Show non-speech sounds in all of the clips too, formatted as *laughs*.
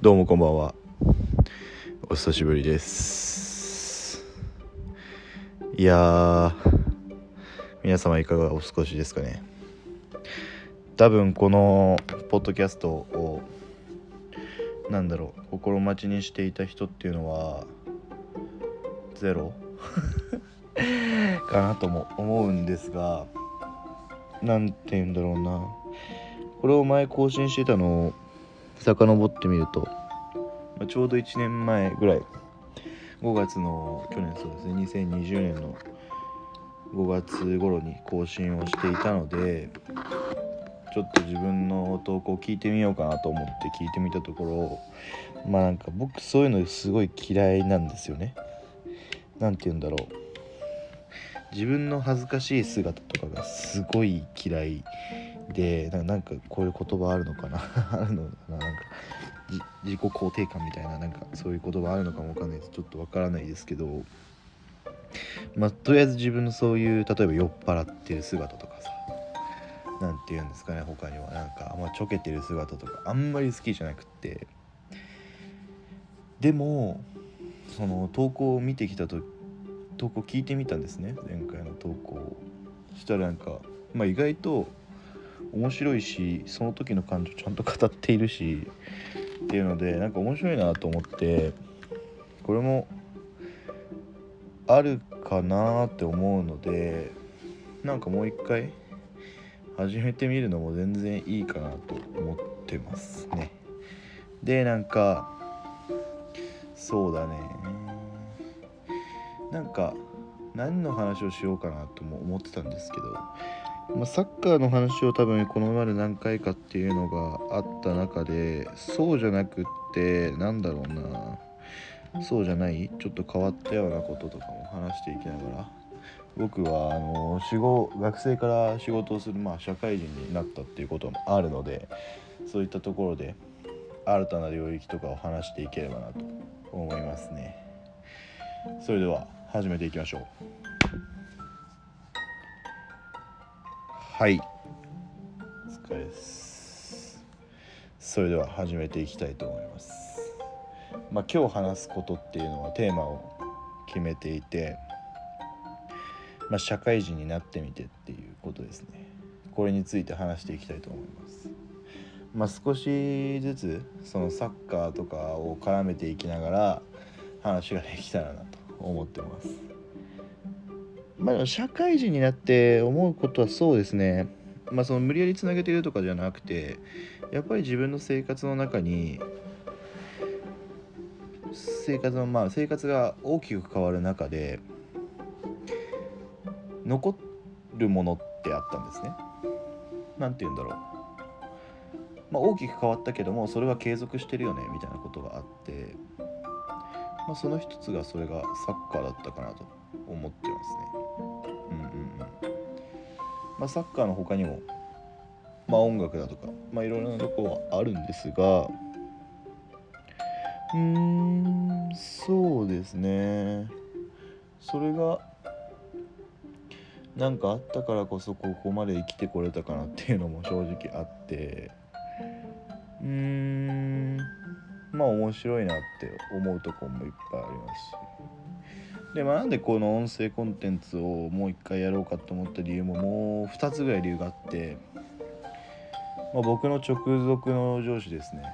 どうもこんばんは。お久しぶりです。いや皆様いかがお過ごしですかね。多分このポッドキャストをなんだろう心待ちにしていた人っていうのはゼロ？*laughs* かなとも思うんですがなんて言うんだろうな。これを前更新してたのを遡ってみると、ま、ちょうど1年前ぐらい。5月の去年そうですね。2020年の5月頃に更新をしていたのでちょっと自分の投稿聞いてみようかなと思って聞いてみたところまあなんか僕そういうのすごい嫌いなんですよね。なんて言うんだろう。自分の恥ずかしい姿とかがすごい嫌い。でなんかこういう言葉あるのかな？*laughs* あるのかな？なんか自己肯定感みたいななんかそういう言葉あるのかもわかんないです。ちょっとわからないですけど。まあとりあえず自分のそういう例えば酔っ払ってる姿とかさ。何て言うんですかね他には。なんかあんまちょけてる姿とかあんまり好きじゃなくって。でもその投稿を見てきたと投稿聞いてみたんですね。前回の投稿そしたらなんか、まあ、意外と面白いしその時の感情ちゃんと語っているしっていうのでなんか面白いなと思ってこれもあるかなって思うのでなんかもう一回始めてみるのも全然いいかなと思ってますね。でなんかそうだね。なんか何の話をしようかなとも思ってたんですけどまあ、サッカーの話を多分このまで何回かっていうのがあった中でそうじゃなくってなんだろうな。そうじゃない？ちょっと変わったようなこととかも話していきながら。僕はあの仕事学生から仕事をする、まあ、社会人になったっていうこともあるのでそういったところで新たな領域とかを話していければなと思いますね。それでは始めていきましょう。はい。お疲れです。それでは始めていきたいと思います。まあ今日話すことっていうのはテーマを決めていてまあ、社会人になってみてっていうことですね。これについて話していきたいと思います。まあ、少しずつそのサッカーとかを絡めていきながら話ができたらなと思ってます。まあ、社会人になって思うことはそうですね、まあ、その無理やりつなげてるとかじゃなくてやっぱり自分の生活の中に生活のまあ生活が大きく変わる中で残るものってあったんですね。なんて言うんだろう。まあ、大きく変わったけどもそれは継続してるよねみたいなことがあって、まあ、その一つがそれがサッカーだったかなと思ってますね。まあ、サッカーの他にも、まあ、音楽だとか、まあ、いろいろなとこはあるんですがうーんそうですね。それが何かあったからこそここまで生きてこれたかなっていうのも正直あってうーんまあ面白いなって思うとこもいっぱいありますし。で、まあ、なんでこの音声コンテンツをもう一回やろうかと思った理由ももう2つぐらい理由があって、まあ、僕の直属の上司ですね、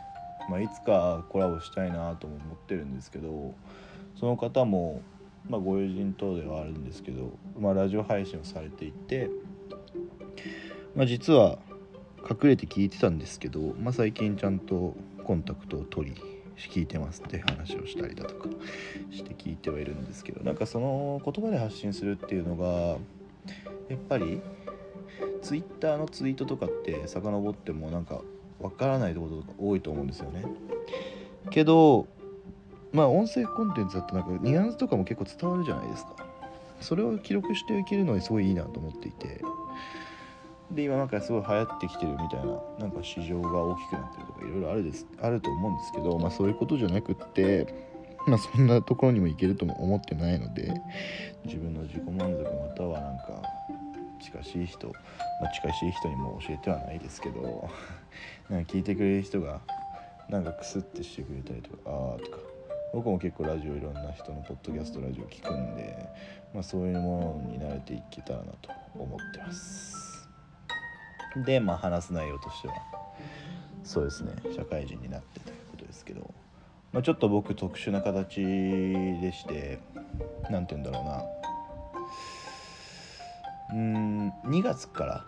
まあ、いつかコラボしたいなとも思ってるんですけどその方も、まあ、ご友人等ではあるんですけど、まあ、ラジオ配信をされていて、まあ、実は隠れて聞いてたんですけど、まあ、最近ちゃんとコンタクトを取り聞いてますって話をしたりだとかして聞いてはいるんですけどなんかその言葉で発信するっていうのがやっぱりツイッターのツイートとかって遡ってもなんかわからないこととか多いと思うんですよね。けどまあ音声コンテンツだとなんかニュアンスとかも結構伝わるじゃないですか。それを記録していけるのにすごいいいなと思っていてで今なんかすごい流行ってきてるみたいななんか市場が大きくなってるとかいろいろあるですあると思うんですけど、まあ、そういうことじゃなくってまあそんなところにも行けるとも思ってないので自分の自己満足またはなんか近しい人、まあ、近しい人にも教えてはないですけど *laughs* なんか聞いてくれる人がなんかクスってしてくれたりとかああとか僕も結構ラジオいろんな人のポッドキャストラジオ聞くんで、まあ、そういうものに慣れていけたらなと思ってます。でまあ話す内容としては。そうですね。社会人になってということですけど、まあ、ちょっと僕特殊な形でして何て言うんだろうな。うん2月から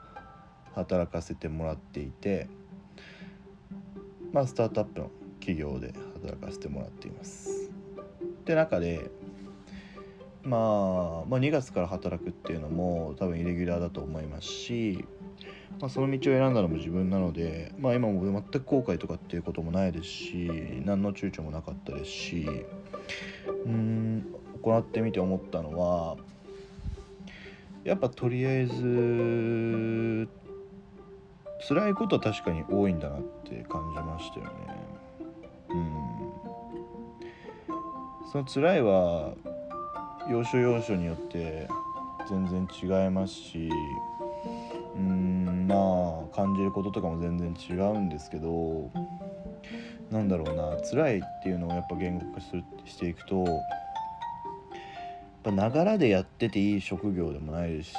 働かせてもらっていてまあスタートアップの企業で働かせてもらっています。って中で、まあ、まあ2月から働くっていうのも多分イレギュラーだと思いますし、まあ、その道を選んだのも自分なので、まあ、今も全く後悔とかっていうこともないですし何の躊躇もなかったですしうん行ってみて思ったのはやっぱとりあえず辛いことは確かに多いんだなって感じましたよね。うんその辛いは要所要所によって全然違いますしうんまあ感じることとかも全然違うんですけどなんだろうな辛いっていうのをやっぱ言語化するしていくとやっぱながらでやってていい職業でもないですし、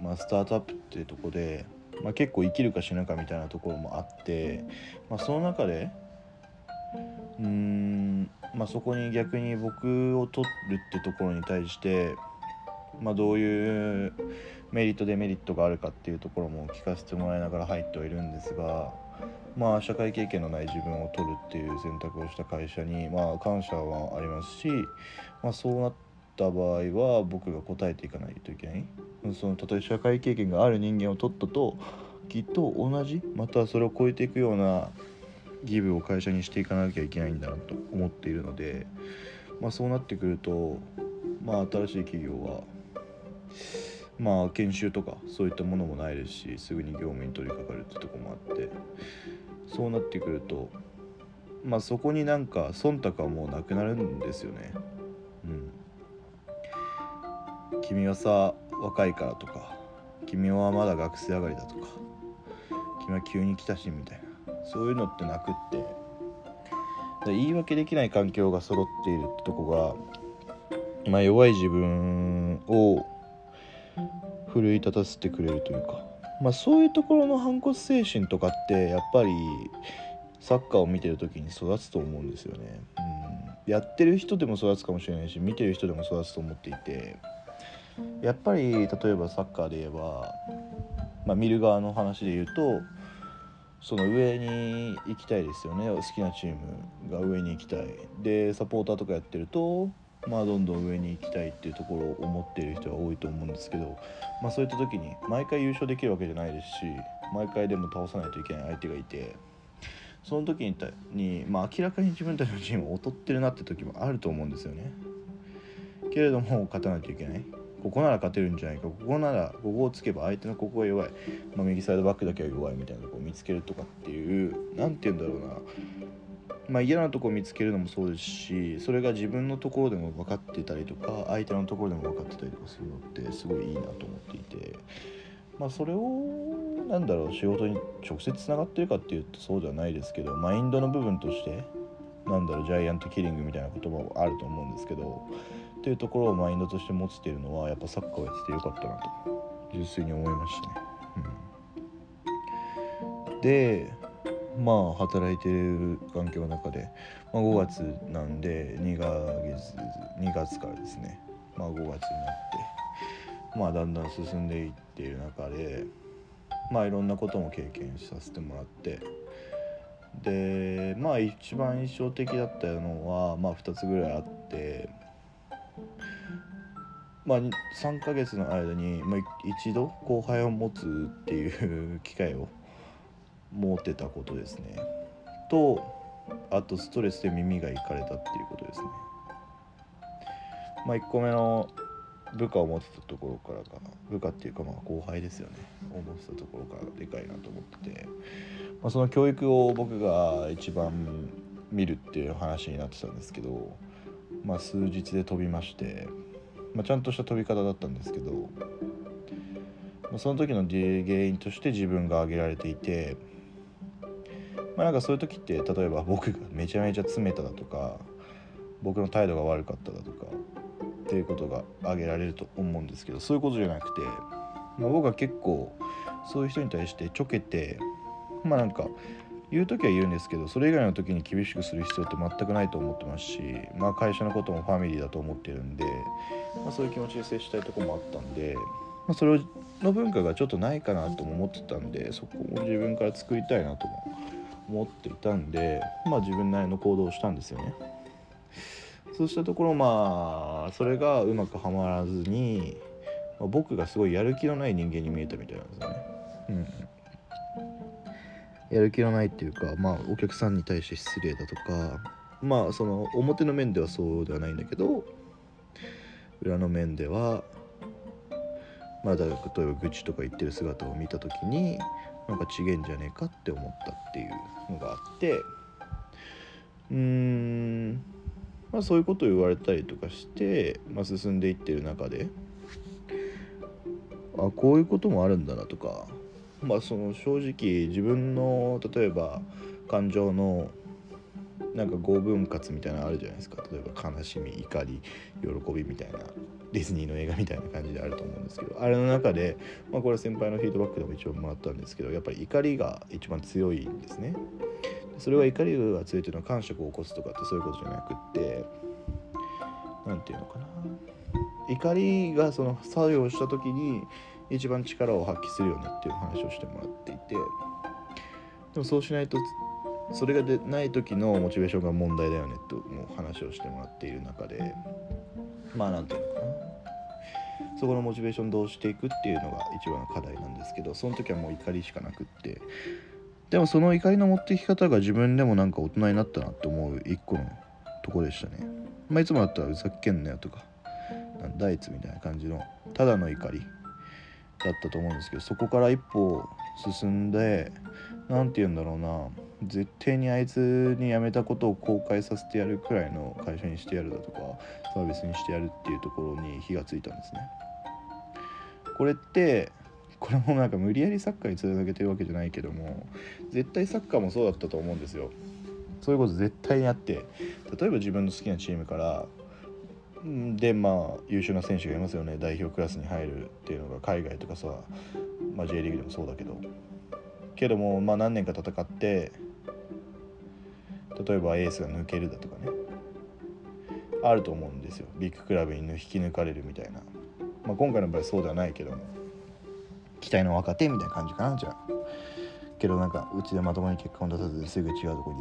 まあ、スタートアップっていうとこで、まあ、結構生きるか死ぬかみたいなところもあって、まあ、その中でうーんまあ、そこに逆に僕を取るってところに対して、まあ、どういうメリットデメリットがあるかっていうところも聞かせてもらいながら入ってはいるんですが、まあ、社会経験のない自分を取るっていう選択をした会社に、まあ、感謝はありますし、まあ、そうなった場合は僕が答えていかないといけない。その例え社会経験がある人間を取ったときっと同じまたはそれを超えていくようなギブを会社にしていかなきゃいけないんだなと思っているので、まあ、そうなってくると、まあ、新しい企業は、まあ、研修とかそういったものもないですしすぐに業務に取り掛かるってとこもあってそうなってくると、まあ、そこになんか忖度はもうなくなるんですよね。うん、君はさ若いからとか君はまだ学生上がりだとか君は急に来たしみたいなそういうのってなくって言い訳できない環境が揃っているってとこが、まあ、弱い自分を奮い立たせてくれるというか、まあ、そういうところの反骨精神とかってやっぱりサッカーを見てる時に育つと思うんですよね。うん、やってる人でも育つかもしれないし見てる人でも育つと思っていて。やっぱり例えばサッカーで言えば、まあ、見る側の話で言うとその上に行きたいですよね。好きなチームが上に行きたい。でサポーターとかやってるとまあどんどん上に行きたいっていうところを思っている人は多いと思うんですけど、まあ、そういった時に毎回優勝できるわけじゃないですし毎回でも倒さないといけない相手がいてその時にに、まあ、明らかに自分たちのチームを劣ってるなって時もあると思うんですよね。けれども勝たないといけない。ここなら勝てるんじゃないかここならここをつけば相手のここが弱い、まあ、右サイドバックだけは弱いみたいなとこを見つけるとかっていう何て言うんだろうなまあ、嫌なとこ見つけるのもそうですしそれが自分のところでも分かってたりとか相手のところでも分かってたりとかするのってすごいいいなと思っていて、まあ、それをなんだろう仕事に直接つながってるかっていうとそうではないですけどマインドの部分としてなんだろうジャイアントキリングみたいな言葉もあると思うんですけどっていうところをマインドとして持つっていうのはやっぱサッカーをやっててよかったなと純粋に思いましたね。うん、でまあ働いてる環境の中で、まあ、5月なんで2ヶ月2月からですね、まあ、5月になってまあだんだん進んでいっている中でまあいろんなことも経験させてもらってでまあ一番印象的だったのはまあ2つぐらいあってまあ、3ヶ月の間に、まあ、一度後輩を持つっていう機会を持ってたことですね。とあとストレスで耳がいかれたっていうことですね。まあ1個目の部下を持ってたところからか部下っていうかまあ後輩ですよね。を持ってたところからでかいなと思ってて、まあ、その教育を僕が一番見るっていう話になってたんですけどまあ数日で飛びましてまあ、ちゃんとした飛び方だったんですけど、まあ、その時の原因として自分が挙げられていてまあなんかそういう時って例えば僕がめちゃめちゃ詰めただとか僕の態度が悪かっただとかっていうことが挙げられると思うんですけどそういうことじゃなくて、まあ、僕は結構そういう人に対してちょけてまあなんか言う時は言うんですけどそれ以外の時に厳しくする必要って全くないと思ってますし、まあ、会社のこともファミリーだと思ってるんで、まあ、そういう気持ちで接したいとこもあったんで、まあ、それの文化がちょっとないかなとも思ってたんでそこも自分から作りたいなとも思っていたんで、まあ、自分なりの行動をしたんですよね。そうしたところまあそれがうまくはまらずに、まあ、僕がすごいやる気のない人間に見えたみたいなんですよね。うんやる気のないっていうかまあお客さんに対して失礼だとかまあその表の面ではそうではないんだけど裏の面ではまあ例えば愚痴とか言ってる姿を見た時になんかちげんじゃねえかって思ったっていうのがあってうーんまあそういうことを言われたりとかして、まあ、進んでいってる中であこういうこともあるんだなとかまあその正直自分の例えば感情のなんか5分割みたいなのあるじゃないですか。例えば悲しみ怒り喜びみたいなディズニーの映画みたいな感じであると思うんですけど。あれの中で、まあ、これ先輩のフィードバックでも一応もらったんですけどやっぱり怒りが一番強いんですね。それは怒りが強いというのは感触を起こすとかってそういうことじゃなくって何て言うのかな。怒りがその作用した時に一番力を発揮するよねっていう話をしてもらっていて。でもそうしないとそれがでない時のモチベーションが問題だよねともう話をしてもらっている中で。まあ何て言うのかな。そこのモチベーションどうしていくっていうのが一番の課題なんですけどその時はもう怒りしかなくって。でもその怒りの持っていき方が自分でもなんか大人になったなって思う一個のとこでしたね。まあいつもだったらふざけんなよとかダイツみたいな感じのただの怒りだったと思うんですけどそこから一歩進んで何て言うんだろうな。絶対にあいつに辞めたことを後悔させてやるくらいの会社にしてやるだとかサービスにしてやるっていうところに火がついたんですね。これってこれもなんか無理やりサッカーにつなげてるわけじゃないけども絶対サッカーもそうだったと思うんですよ。そういうこと絶対にあって例えば自分の好きなチームからでまあ優秀な選手がいますよね代表クラスに入るっていうのが海外とかさ、まあ、J リーグでもそうだけどけども、まあ、何年か戦って例えばエースが抜けるだとかね。あると思うんですよ。ビッグクラブに引き抜かれるみたいな、まあ、今回の場合そうではないけども。期待の若手みたいな感じかなじゃあ。けどなんかうちでまともに結果を出さずすぐ違うとこ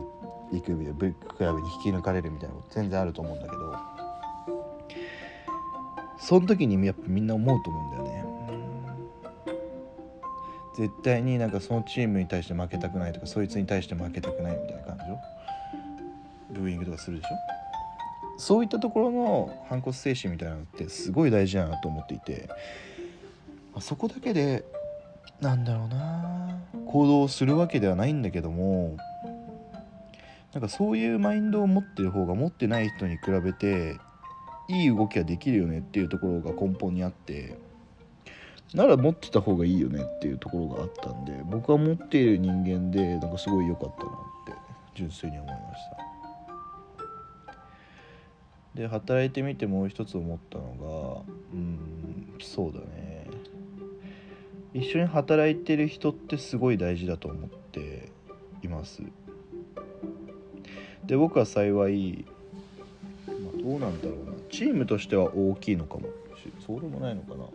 に行くビッグクラブに引き抜かれるみたいなこと全然あると思うんだけど。その時にやっぱみんな思うと思うんだよね。絶対になんかそのチームに対して負けたくないとかそいつに対して負けたくないみたいな感じブーイングとかするでしょ？そういったところの反骨精神みたいなのってすごい大事だなと思っていてそこだけでなんだろうな行動するわけではないんだけどもなんかそういうマインドを持ってる方が持ってない人に比べていい動きができるよねっていうところが根本にあってなら持ってた方がいいよねっていうところがあったんで僕は持っている人間でなんかすごい良かったなって純粋に思いました。で働いてみてもう一つ思ったのがうんそうだね。一緒に働いてる人ってすごい大事だと思っています。で僕は幸いまどうなんだろうな。チームとしては大きいのかもそうでもないのかな。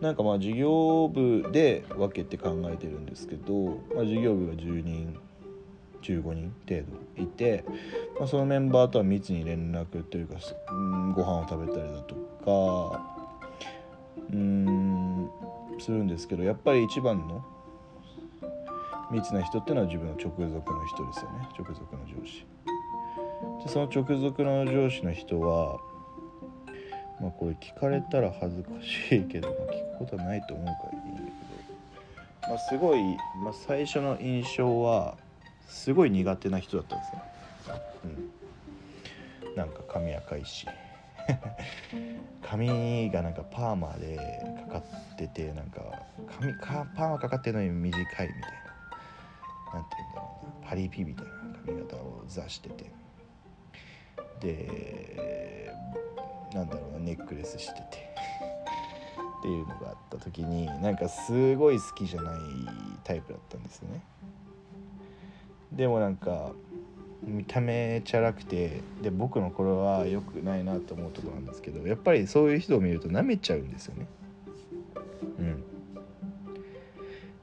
なんかまあ事業部で分けて考えてるんですけど、まあ、事業部が10人15人程度いて、まあ、そのメンバーとは密に連絡というか、うん、ご飯を食べたりだとかうんするんですけどやっぱり一番の密な人っていうのは自分の直属の人ですよね直属の上司。でその直属の上司の人はまあこれ聞かれたら恥ずかしいけど、まあ、聞くことはないと思うからいいんだけど、まあ、すごい、まあ、最初の印象はすごい苦手な人だったんですね。うん、なんか髪赤いし *laughs* 髪がなんかパーマでかかっててなんか髪かパーマかかってるのに短いみたいな。何て言うんだろうな。パリピみたいな髪型を座してて。でなんだろうな。ネックレスしてて。っていうのがあった時になんかすごい好きじゃないタイプだったんですよね。でもなんか見た目チャラくてで僕のこれは良くないなと思うところなんですけどやっぱりそういう人を見ると舐めちゃうんですよね。うん。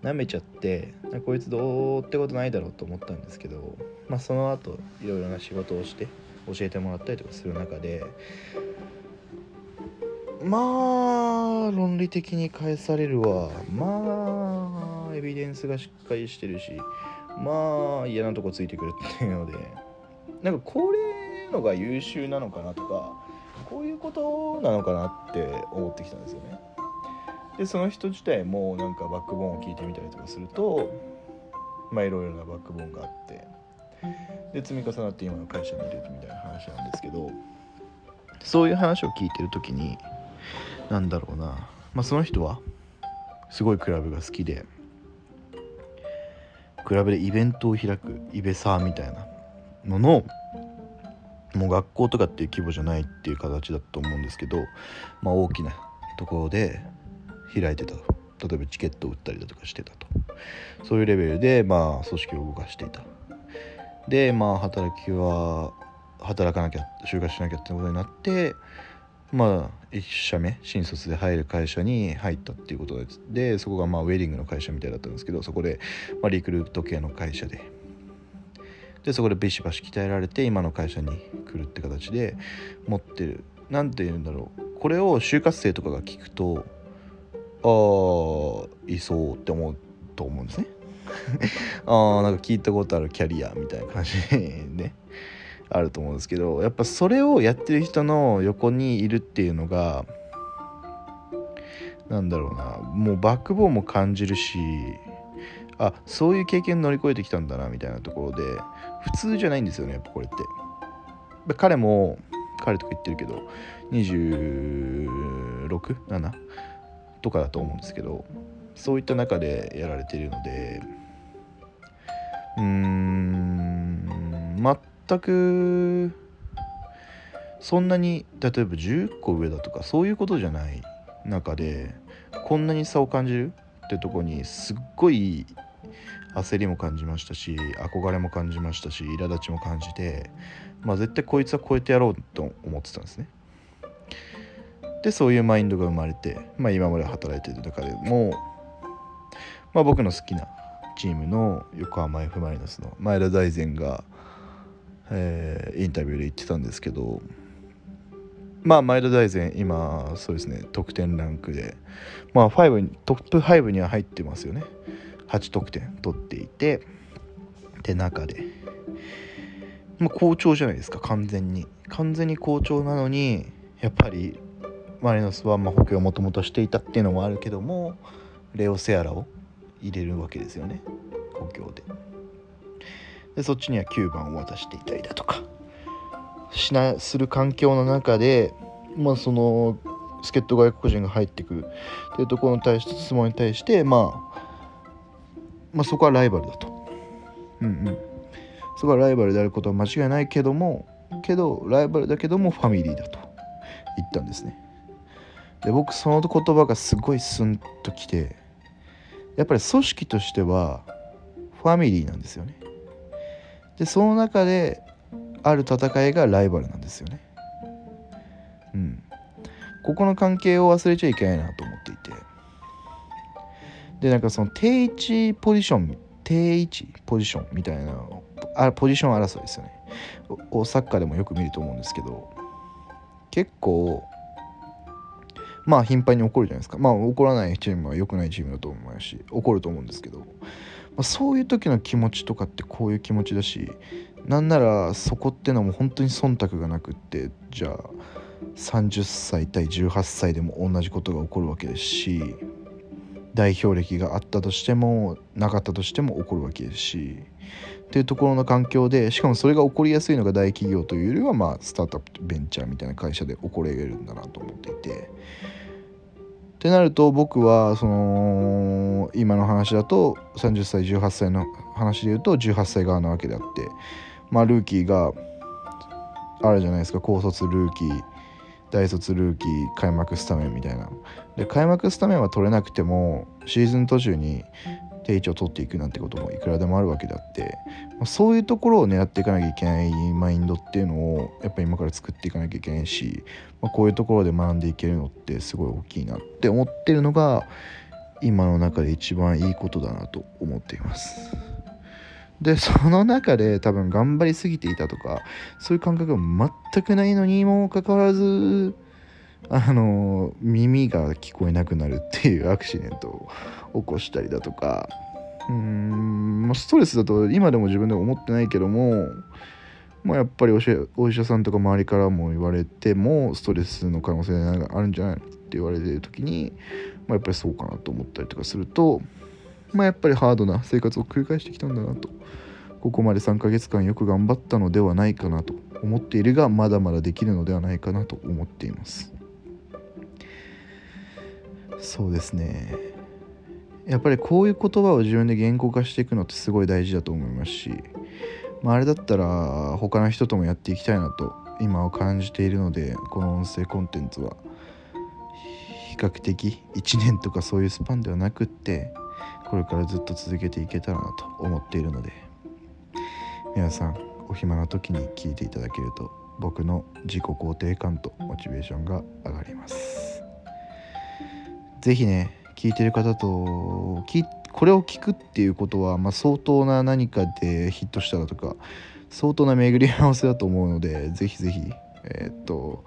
舐めちゃってこいつどうってことないだろうと思ったんですけど、まあ、その後いろいろな仕事をして教えてもらったりとかする中でまあ論理的に返されるわまあエビデンスがしっかりしてるしまあ嫌なとこついてくるっていうので。なんかこれのが優秀なのかなとかこういうことなのかなって思ってきたんですよね。でその人自体もなんかバックボーンを聞いてみたりとかするとまあいろいろなバックボーンがあって。で積み重なって今の会社にいるみたいな話なんですけどそういう話を聞いてる時になんだろうな、まあ、その人はすごいクラブが好きでクラブでイベントを開くイベサーみたいなののもう学校とかっていう規模じゃないっていう形だと思うんですけど、まあ、大きなところで開いてた。例えばチケットを売ったりだとかしてたと。そういうレベルでまあ組織を動かしていた。でまあ働きは働かなきゃ就活しなきゃってことになってまあ1社目新卒で入る会社に入ったっていうことででそこがまあウェディングの会社みたいだったんですけどそこで、まあ、リクルート系の会社で。でそこでビシバシ鍛えられて今の会社に来るって形で持ってる。何て言うんだろう。これを就活生とかが聞くとああいそうって思うと思うんですね。*laughs* ああなんか聞いたことあるキャリアみたいな感じで。ねあると思うんですけどやっぱそれをやってる人の横にいるっていうのがなんだろうなもうバックボーンも感じるしあそういう経験乗り越えてきたんだなみたいなところで普通じゃないんですよねやっぱこれって。彼も彼とか言ってるけど267とかだと思うんですけどそういった中でやられてるのでうーん全くそんなに例えば10個上だとかそういうことじゃない中でこんなに差を感じるってとこにすっごい焦りも感じましたし憧れも感じましたし苛立ちも感じて、まあ、絶対こいつは超えてやろうと思ってたんですね。でそういうマインドが生まれて、まあ、今まで働いてる中でも、まあ、僕の好きなチームの横浜 F・ マリノスの前田大然が、えー、インタビューで言ってたんですけどまあ前田大然今そうですね得点ランクでまあ5トップ5には入ってますよね。8得点取っていてで中で、まあ、好調じゃないですか完全に。完全に好調なのにやっぱりマリノスはま補強をもともとしていたっていうのもあるけどもレオ・セアラを入れるわけですよね補強で。でそっちには9番を渡していたりだとかしなする環境の中で、まあ、その助っ人外国人が入ってくるっていうところに対して質問に対して、まあ、まあそこはライバルだと。うんうん。そこはライバルであることは間違いないけどもけどライバルだけどもファミリーだと言ったんですね。で僕その言葉がすごいスンときてやっぱり組織としてはファミリーなんですよね。でその中である戦いがライバルなんですよね。うん。ここの関係を忘れちゃいけないなと思っていて。で、なんかその定位置ポジション、定位置ポジションみたいなあポジション争いですよね。をサッカーでもよく見ると思うんですけど、結構、まあ頻繁に起こるじゃないですか。まあ起こらないチームは良くないチームだと思うし、起こると思うんですけど、まあ、そういう時の気持ちとかってこういう気持ちだし、なんならそこってのも本当に忖度がなくってじゃあ30歳対18歳でも同じことが起こるわけですし代表歴があったとしてもなかったとしても起こるわけですしっていうところの環境でしかもそれが起こりやすいのが大企業というよりはまあスタートアップベンチャーみたいな会社で起こり得るんだなと思っていてってなると僕はその今の話だと30歳18歳の話で言うと18歳側なわけであってまあルーキーがあるじゃないですか。高卒ルーキー大卒ルーキー開幕スタメンみたいな。で開幕スタメンは取れなくてもシーズン途中に定位置を取っていくなんてこともいくらでもあるわけであってまそういうところを狙っていかなきゃいけないマインドっていうのをやっぱり今から作っていかなきゃいけないし、まあ、こういうところで学んでいけるのってすごい大きいなって思ってるのが今の中で一番いいことだなと思っています。でその中で多分頑張りすぎていたとかそういう感覚が全くないのにもかかわらずあの耳が聞こえなくなるっていうアクシデントを起こしたりだとか。うんストレスだと今でも自分でも思ってないけども、まあ、やっぱりお医者さんとか周りからも言われてもストレスの可能性があるんじゃないのって言われてる時に、まあ、やっぱりそうかなと思ったりとかするとまあ、やっぱりハードな生活を繰り返してきたんだなと。ここまで3ヶ月間よく頑張ったのではないかなと思っているがまだまだできるのではないかなと思っています。そうですね。やっぱりこういう言葉を自分で言語化していくのってすごい大事だと思いますし、まあ、あれだったら他の人ともやっていきたいなと今は感じているのでこの音声コンテンツは。比較的1年とかそういうスパンではなくってこれからずっと続けていけたらなと思っているので。皆さんお暇な時に聞いていただけると僕の自己肯定感とモチベーションが上がります。ぜひね聞いてる方とこれを聞くっていうことは、まあ、相当な何かでヒットしたらとか相当な巡り合わせだと思うのでぜひぜひえー、っと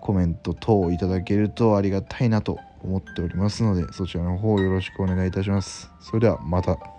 コメント等いただけるとありがたいなと思っておりますのでそちらの方よろしくお願いいたします。それではまた。